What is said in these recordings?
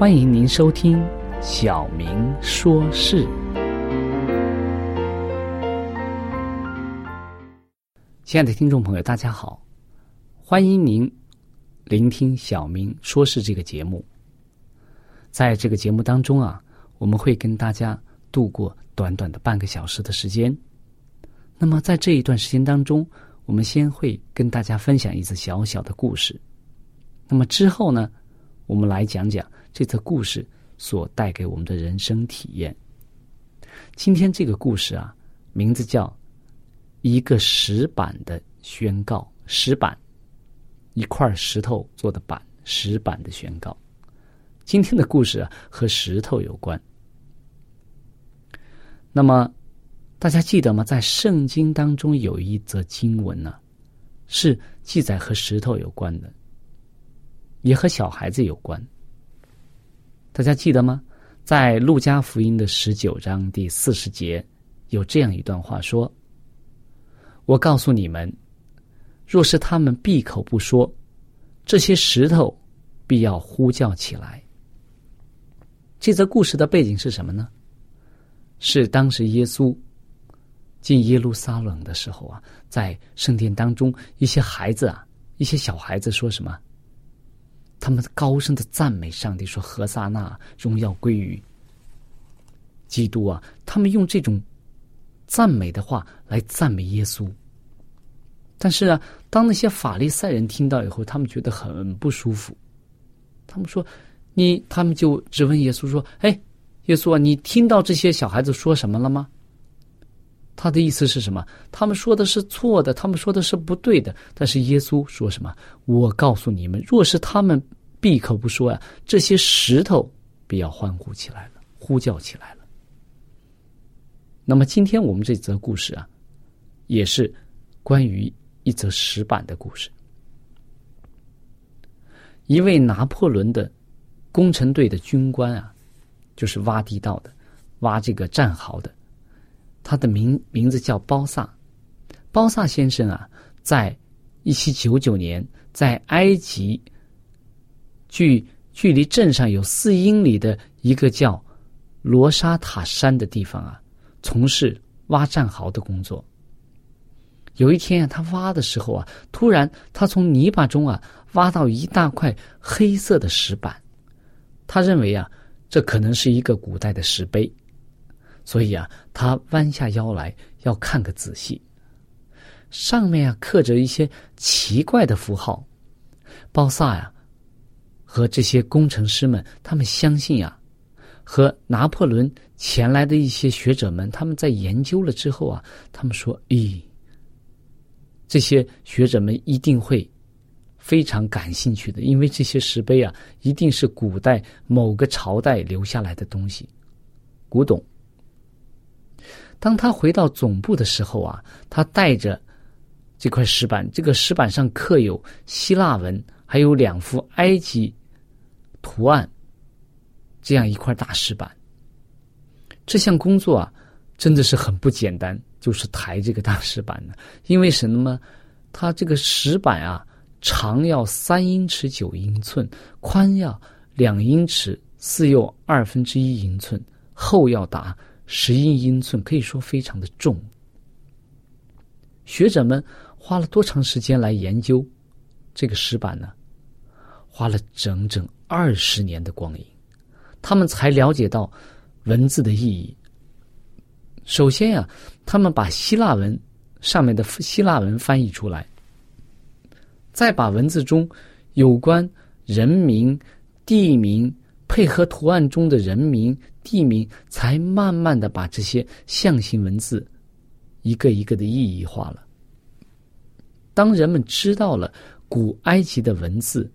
欢迎您收听《小明说事》。亲爱的听众朋友，大家好！欢迎您聆听《小明说事》这个节目。在这个节目当中啊，我们会跟大家度过短短的半个小时的时间。那么，在这一段时间当中，我们先会跟大家分享一则小小的故事。那么之后呢，我们来讲讲。这则故事所带给我们的人生体验。今天这个故事啊，名字叫《一个石板的宣告》。石板，一块石头做的板，石板的宣告。今天的故事啊，和石头有关。那么，大家记得吗？在圣经当中有一则经文呢，是记载和石头有关的，也和小孩子有关。大家记得吗？在路加福音的十九章第四十节，有这样一段话说：“我告诉你们，若是他们闭口不说，这些石头必要呼叫起来。”这则故事的背景是什么呢？是当时耶稣进耶路撒冷的时候啊，在圣殿当中，一些孩子啊，一些小孩子说什么？他们高声的赞美上帝，说：“何萨那，荣耀归于基督啊！”他们用这种赞美的话来赞美耶稣。但是啊，当那些法利赛人听到以后，他们觉得很不舒服。他们说：“你……”他们就质问耶稣说：“哎，耶稣啊，你听到这些小孩子说什么了吗？”他的意思是什么？他们说的是错的，他们说的是不对的。但是耶稣说什么？我告诉你们，若是他们闭口不说呀，这些石头必要欢呼起来了，呼叫起来了。那么今天我们这则故事啊，也是关于一则石板的故事。一位拿破仑的工程队的军官啊，就是挖地道的，挖这个战壕的。他的名名字叫包萨，包萨先生啊，在一七九九年，在埃及距距离镇上有四英里的一个叫罗沙塔山的地方啊，从事挖战壕的工作。有一天啊，他挖的时候啊，突然他从泥巴中啊挖到一大块黑色的石板，他认为啊，这可能是一个古代的石碑。所以啊，他弯下腰来要看个仔细。上面啊刻着一些奇怪的符号。鲍萨呀和这些工程师们，他们相信呀，和拿破仑前来的一些学者们，他们在研究了之后啊，他们说：“咦，这些学者们一定会非常感兴趣的，因为这些石碑啊，一定是古代某个朝代留下来的东西，古董。”当他回到总部的时候啊，他带着这块石板，这个石板上刻有希腊文，还有两幅埃及图案，这样一块大石板。这项工作啊，真的是很不简单，就是抬这个大石板呢。因为什么呢？它这个石板啊，长要三英尺九英寸，宽要两英尺四又二分之一英寸，厚要达。十一英寸，可以说非常的重。学者们花了多长时间来研究这个石板呢？花了整整二十年的光阴，他们才了解到文字的意义。首先呀，他们把希腊文上面的希腊文翻译出来，再把文字中有关人名、地名。配合图案中的人名、地名，才慢慢的把这些象形文字一个一个的意义化了。当人们知道了古埃及的文字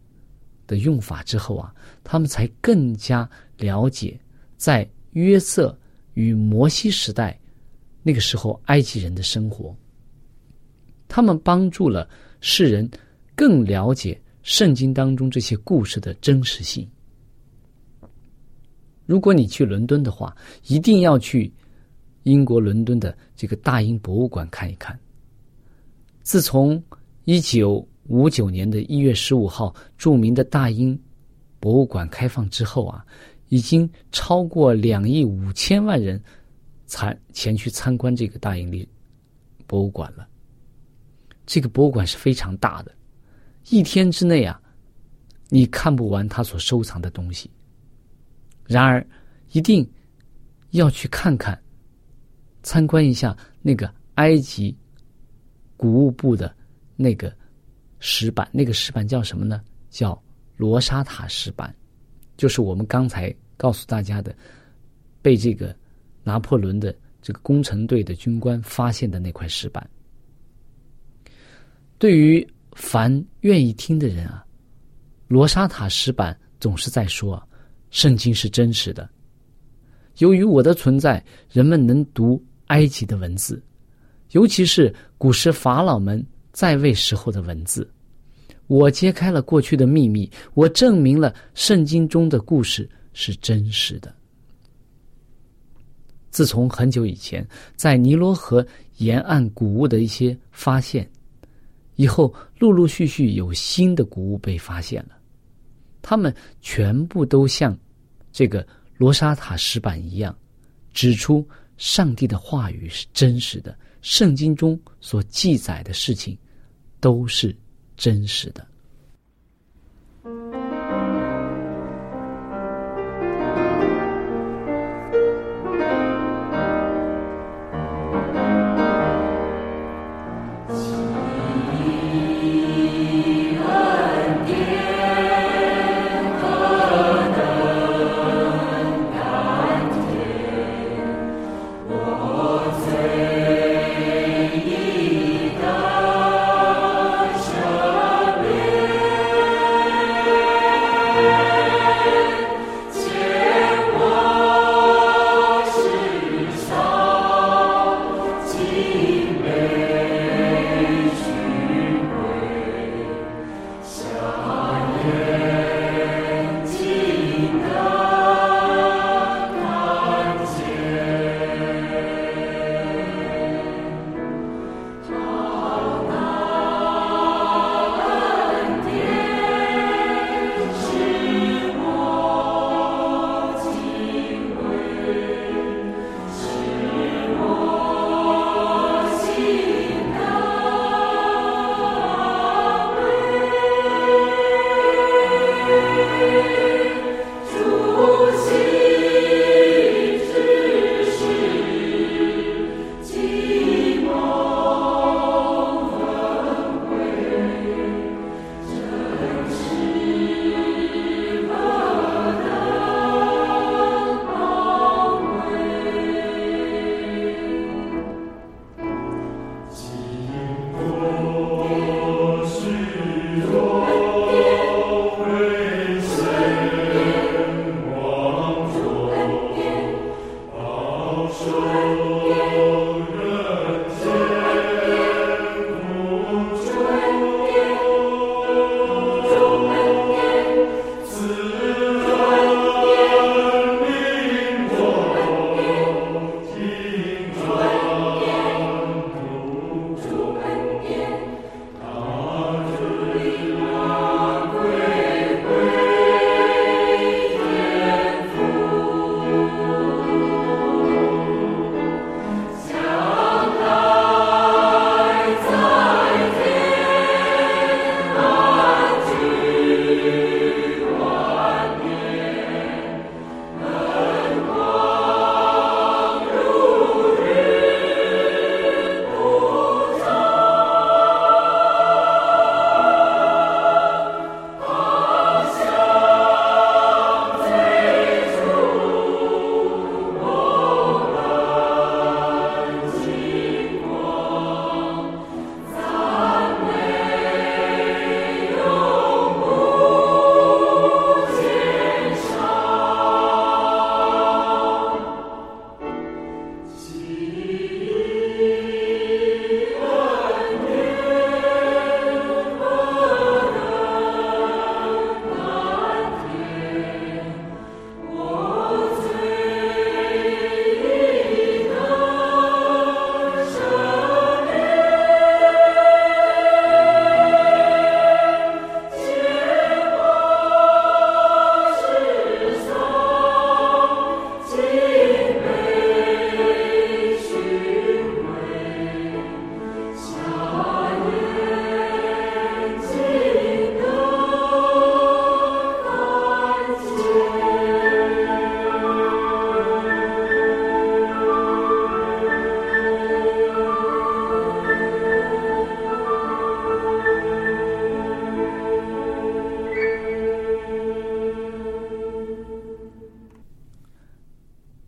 的用法之后啊，他们才更加了解在约瑟与摩西时代那个时候埃及人的生活。他们帮助了世人更了解圣经当中这些故事的真实性。如果你去伦敦的话，一定要去英国伦敦的这个大英博物馆看一看。自从一九五九年的一月十五号著名的大英博物馆开放之后啊，已经超过两亿五千万人参前去参观这个大英历博物馆了。这个博物馆是非常大的，一天之内啊，你看不完他所收藏的东西。然而，一定要去看看、参观一下那个埃及古物部的那个石板。那个石板叫什么呢？叫罗莎塔石板，就是我们刚才告诉大家的，被这个拿破仑的这个工程队的军官发现的那块石板。对于凡愿意听的人啊，罗莎塔石板总是在说。圣经是真实的。由于我的存在，人们能读埃及的文字，尤其是古时法老们在位时候的文字。我揭开了过去的秘密，我证明了圣经中的故事是真实的。自从很久以前在尼罗河沿岸古物的一些发现以后，陆陆续续有新的古物被发现了，他们全部都像。这个罗莎塔石板一样，指出上帝的话语是真实的，圣经中所记载的事情都是真实的。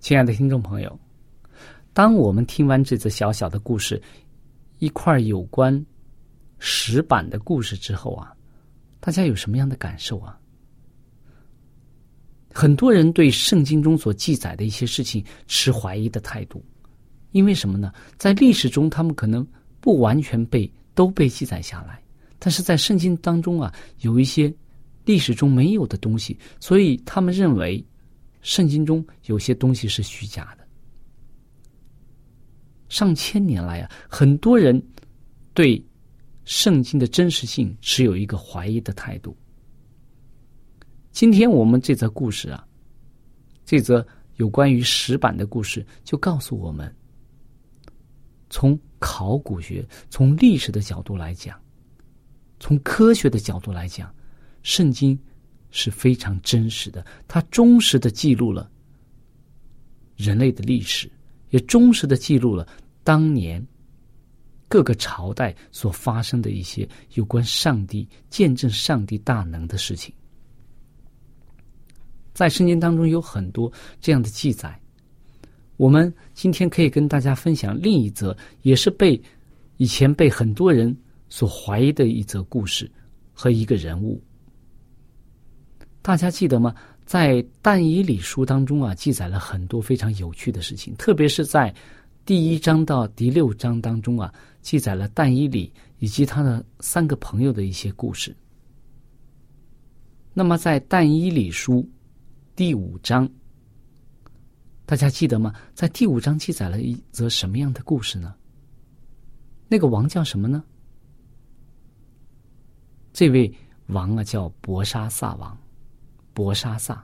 亲爱的听众朋友，当我们听完这则小小的故事，一块有关石板的故事之后啊，大家有什么样的感受啊？很多人对圣经中所记载的一些事情持怀疑的态度，因为什么呢？在历史中，他们可能不完全被都被记载下来，但是在圣经当中啊，有一些历史中没有的东西，所以他们认为圣经中有些东西是虚假的。上千年来啊，很多人对圣经的真实性持有一个怀疑的态度。今天我们这则故事啊，这则有关于石板的故事，就告诉我们：从考古学、从历史的角度来讲，从科学的角度来讲，圣经是非常真实的，它忠实的记录了人类的历史，也忠实的记录了当年各个朝代所发生的一些有关上帝见证上帝大能的事情。在圣经当中有很多这样的记载，我们今天可以跟大家分享另一则，也是被以前被很多人所怀疑的一则故事和一个人物。大家记得吗？在但以理书当中啊，记载了很多非常有趣的事情，特别是在第一章到第六章当中啊，记载了但以理以及他的三个朋友的一些故事。那么在但以理书。第五章，大家记得吗？在第五章记载了一则什么样的故事呢？那个王叫什么呢？这位王啊，叫博沙萨王，博沙萨。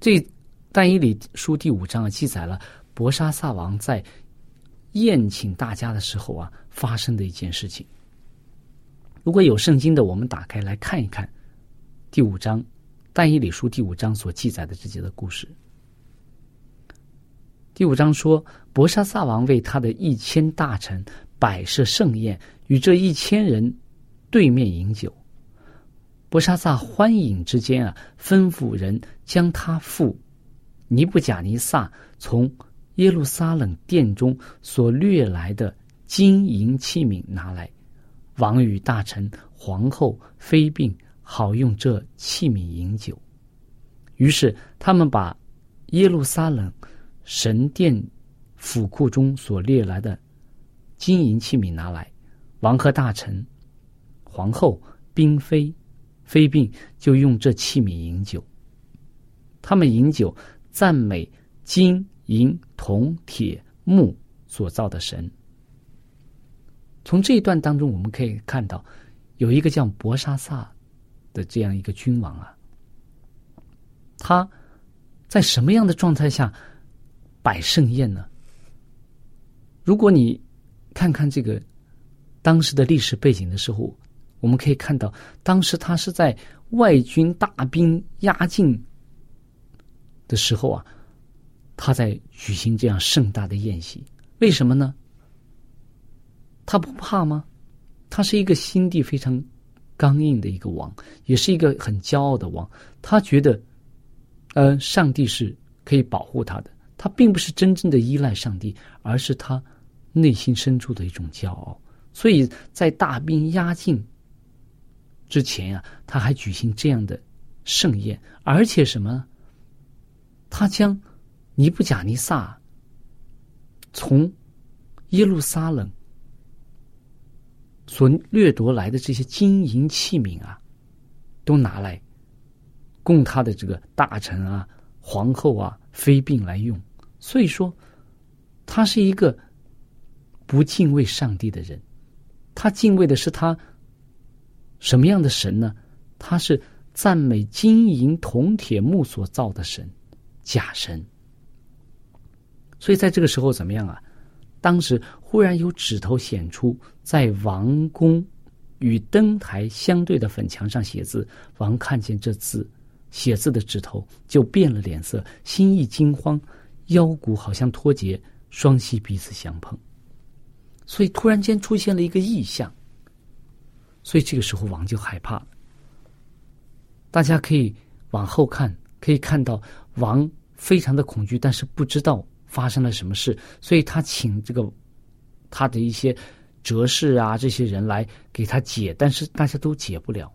这但以理书第五章啊，记载了博沙萨王在宴请大家的时候啊，发生的一件事情。如果有圣经的，我们打开来看一看第五章。但以理书第五章所记载的这节的故事。第五章说，博沙萨王为他的一千大臣摆设盛宴，与这一千人对面饮酒。博沙萨欢饮之间啊，吩咐人将他父尼布贾尼撒从耶路撒冷殿中所掠来的金银器皿拿来，王与大臣、皇后、妃嫔。好用这器皿饮酒，于是他们把耶路撒冷神殿府库中所掠来的金银器皿拿来，王和大臣、皇后、嫔妃、妃嫔就用这器皿饮酒。他们饮酒，赞美金银铜铁木所造的神。从这一段当中，我们可以看到，有一个叫博沙萨。的这样一个君王啊，他在什么样的状态下摆盛宴呢？如果你看看这个当时的历史背景的时候，我们可以看到，当时他是在外军大兵压境的时候啊，他在举行这样盛大的宴席。为什么呢？他不怕吗？他是一个心地非常。刚硬的一个王，也是一个很骄傲的王。他觉得，呃，上帝是可以保护他的。他并不是真正的依赖上帝，而是他内心深处的一种骄傲。所以在大兵压境之前呀，他还举行这样的盛宴，而且什么？他将尼布贾尼撒从耶路撒冷。所掠夺来的这些金银器皿啊，都拿来供他的这个大臣啊、皇后啊、妃嫔来用。所以说，他是一个不敬畏上帝的人。他敬畏的是他什么样的神呢？他是赞美金银铜铁木所造的神，假神。所以在这个时候怎么样啊？当时忽然有指头显出，在王宫与灯台相对的粉墙上写字。王看见这字，写字的指头就变了脸色，心意惊慌，腰骨好像脱节，双膝彼此相碰。所以突然间出现了一个异象。所以这个时候王就害怕。大家可以往后看，可以看到王非常的恐惧，但是不知道发生了什么事，所以他请这个他的一些哲士啊这些人来给他解，但是大家都解不了。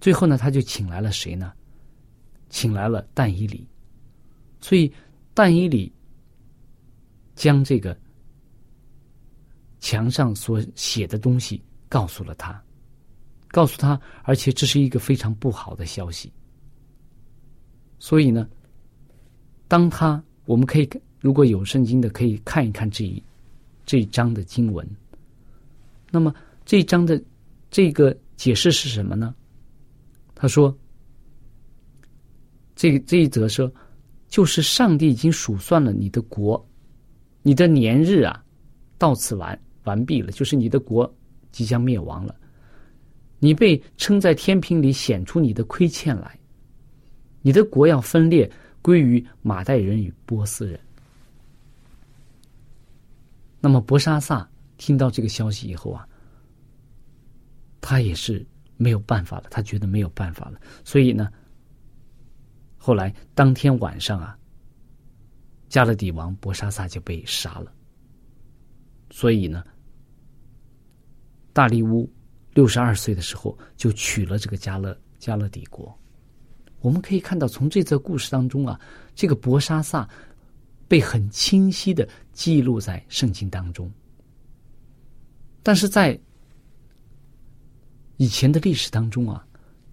最后呢，他就请来了谁呢？请来了但以里，所以但以里将这个墙上所写的东西告诉了他，告诉他，而且这是一个非常不好的消息。所以呢，当他我们可以如果有圣经的，可以看一看这一这一章的经文。那么这一章的这个解释是什么呢？他说：“这这一则说，就是上帝已经数算了你的国，你的年日啊，到此完完毕了，就是你的国即将灭亡了。你被称在天平里显出你的亏欠来，你的国要分裂归于马代人与波斯人。那么博沙萨听到这个消息以后啊，他也是。”没有办法了，他觉得没有办法了，所以呢，后来当天晚上啊，加勒底王博沙萨就被杀了。所以呢，大利乌六十二岁的时候就娶了这个加勒加勒底国。我们可以看到，从这则故事当中啊，这个博沙萨被很清晰的记录在圣经当中，但是在。以前的历史当中啊，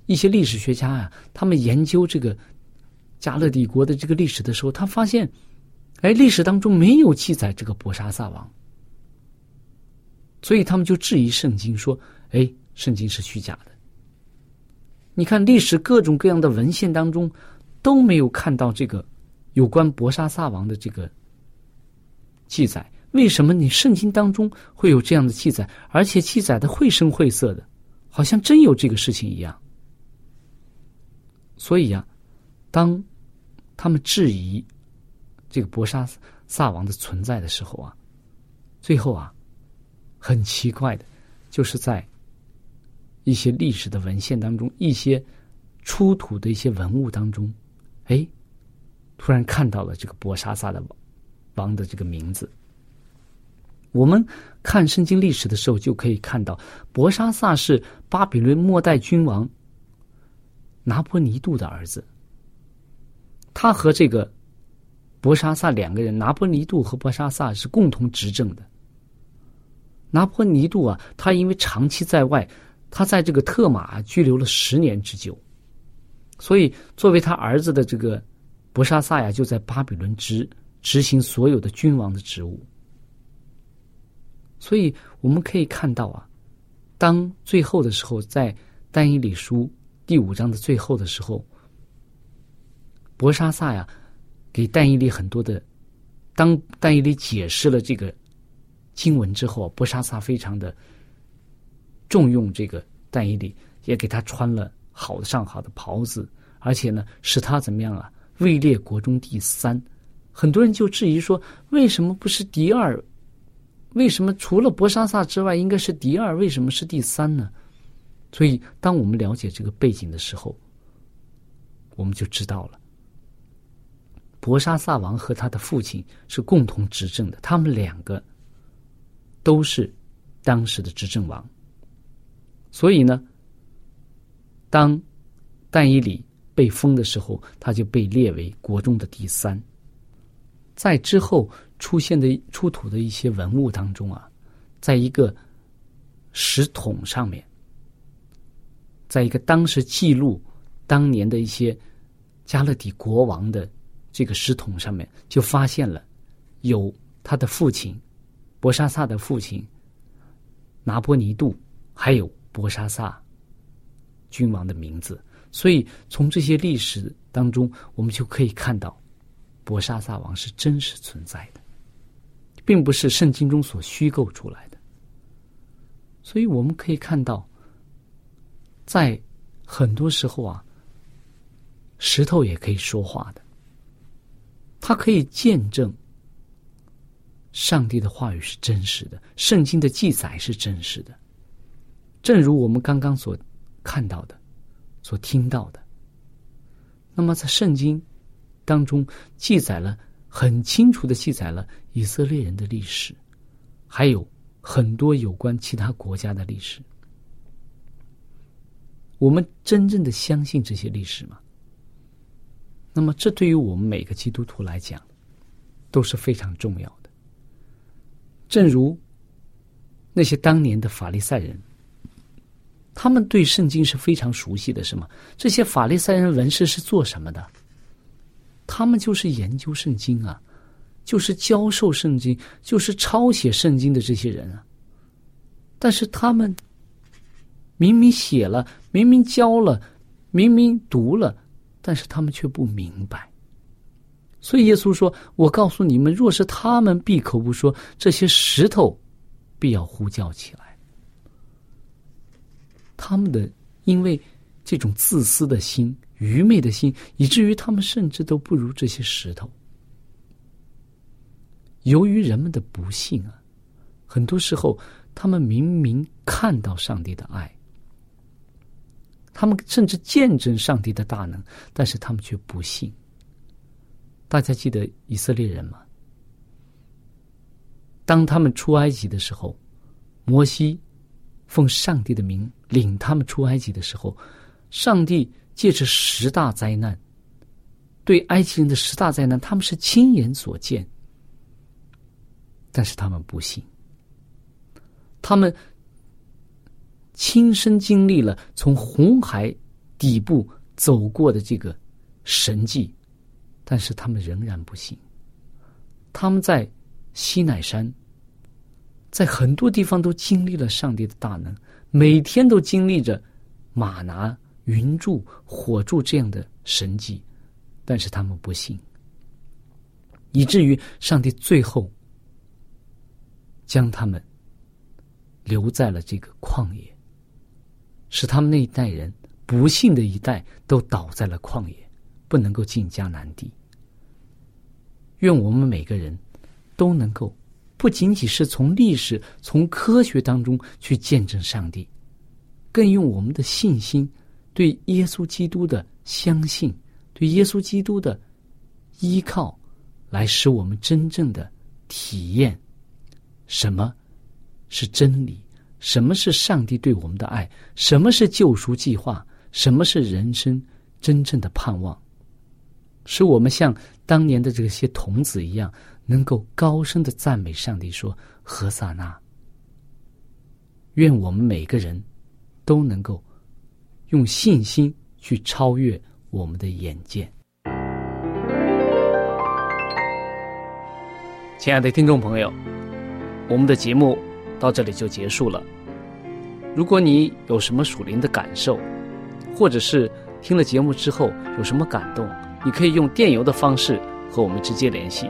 一些历史学家啊，他们研究这个加勒底国的这个历史的时候，他发现，哎，历史当中没有记载这个博沙萨王，所以他们就质疑圣经，说，哎，圣经是虚假的。你看历史各种各样的文献当中都没有看到这个有关博沙萨王的这个记载，为什么你圣经当中会有这样的记载，而且记载的绘声绘色的？好像真有这个事情一样，所以呀，当他们质疑这个博沙萨王的存在的时候啊，最后啊，很奇怪的，就是在一些历史的文献当中，一些出土的一些文物当中，哎，突然看到了这个博沙萨的王的这个名字。我们看圣经历史的时候，就可以看到博沙萨是巴比伦末代君王拿破尼度的儿子。他和这个博沙萨两个人，拿破尼度和博沙萨是共同执政的。拿破尼度啊，他因为长期在外，他在这个特马拘留了十年之久，所以作为他儿子的这个博沙萨呀，就在巴比伦执执行所有的君王的职务。所以我们可以看到啊，当最后的时候，在但以理书第五章的最后的时候，博沙萨呀，给但以理很多的，当但以理解释了这个经文之后，博沙萨非常的重用这个但以理，也给他穿了好的上好的袍子，而且呢，使他怎么样啊，位列国中第三。很多人就质疑说，为什么不是第二？为什么除了博沙萨之外，应该是第二？为什么是第三呢？所以，当我们了解这个背景的时候，我们就知道了，博沙萨王和他的父亲是共同执政的，他们两个都是当时的执政王。所以呢，当但以里被封的时候，他就被列为国中的第三。在之后出现的出土的一些文物当中啊，在一个石桶上面，在一个当时记录当年的一些加勒底国王的这个石桶上面，就发现了有他的父亲博沙萨的父亲拿波尼度，还有博沙萨君王的名字。所以从这些历史当中，我们就可以看到。博沙萨王是真实存在的，并不是圣经中所虚构出来的。所以我们可以看到，在很多时候啊，石头也可以说话的，它可以见证上帝的话语是真实的，圣经的记载是真实的。正如我们刚刚所看到的、所听到的，那么在圣经。当中记载了很清楚的记载了以色列人的历史，还有很多有关其他国家的历史。我们真正的相信这些历史吗？那么，这对于我们每个基督徒来讲都是非常重要的。正如那些当年的法利赛人，他们对圣经是非常熟悉的，是吗？这些法利赛人文士是做什么的？他们就是研究圣经啊，就是教授圣经，就是抄写圣经的这些人啊。但是他们明明写了，明明教了，明明读了，但是他们却不明白。所以耶稣说：“我告诉你们，若是他们闭口不说，这些石头必要呼叫起来。”他们的因为这种自私的心、愚昧的心，以至于他们甚至都不如这些石头。由于人们的不幸啊，很多时候他们明明看到上帝的爱，他们甚至见证上帝的大能，但是他们却不信。大家记得以色列人吗？当他们出埃及的时候，摩西奉上帝的名领他们出埃及的时候，上帝借着十大灾难，对埃及人的十大灾难，他们是亲眼所见，但是他们不信，他们亲身经历了从红海底部走过的这个神迹。但是他们仍然不信。他们在西乃山，在很多地方都经历了上帝的大能，每天都经历着马拿、云柱、火柱这样的神迹，但是他们不信，以至于上帝最后将他们留在了这个旷野，使他们那一代人不幸的一代都倒在了旷野，不能够进迦南地。愿我们每个人都能够不仅仅是从历史、从科学当中去见证上帝，更用我们的信心对耶稣基督的相信、对耶稣基督的依靠，来使我们真正的体验什么是真理，什么是上帝对我们的爱，什么是救赎计划，什么是人生真正的盼望，使我们像。当年的这些童子一样，能够高声的赞美上帝，说：“何萨那。”愿我们每个人都能够用信心去超越我们的眼界。亲爱的听众朋友，我们的节目到这里就结束了。如果你有什么属灵的感受，或者是听了节目之后有什么感动，你可以用电邮的方式和我们直接联系。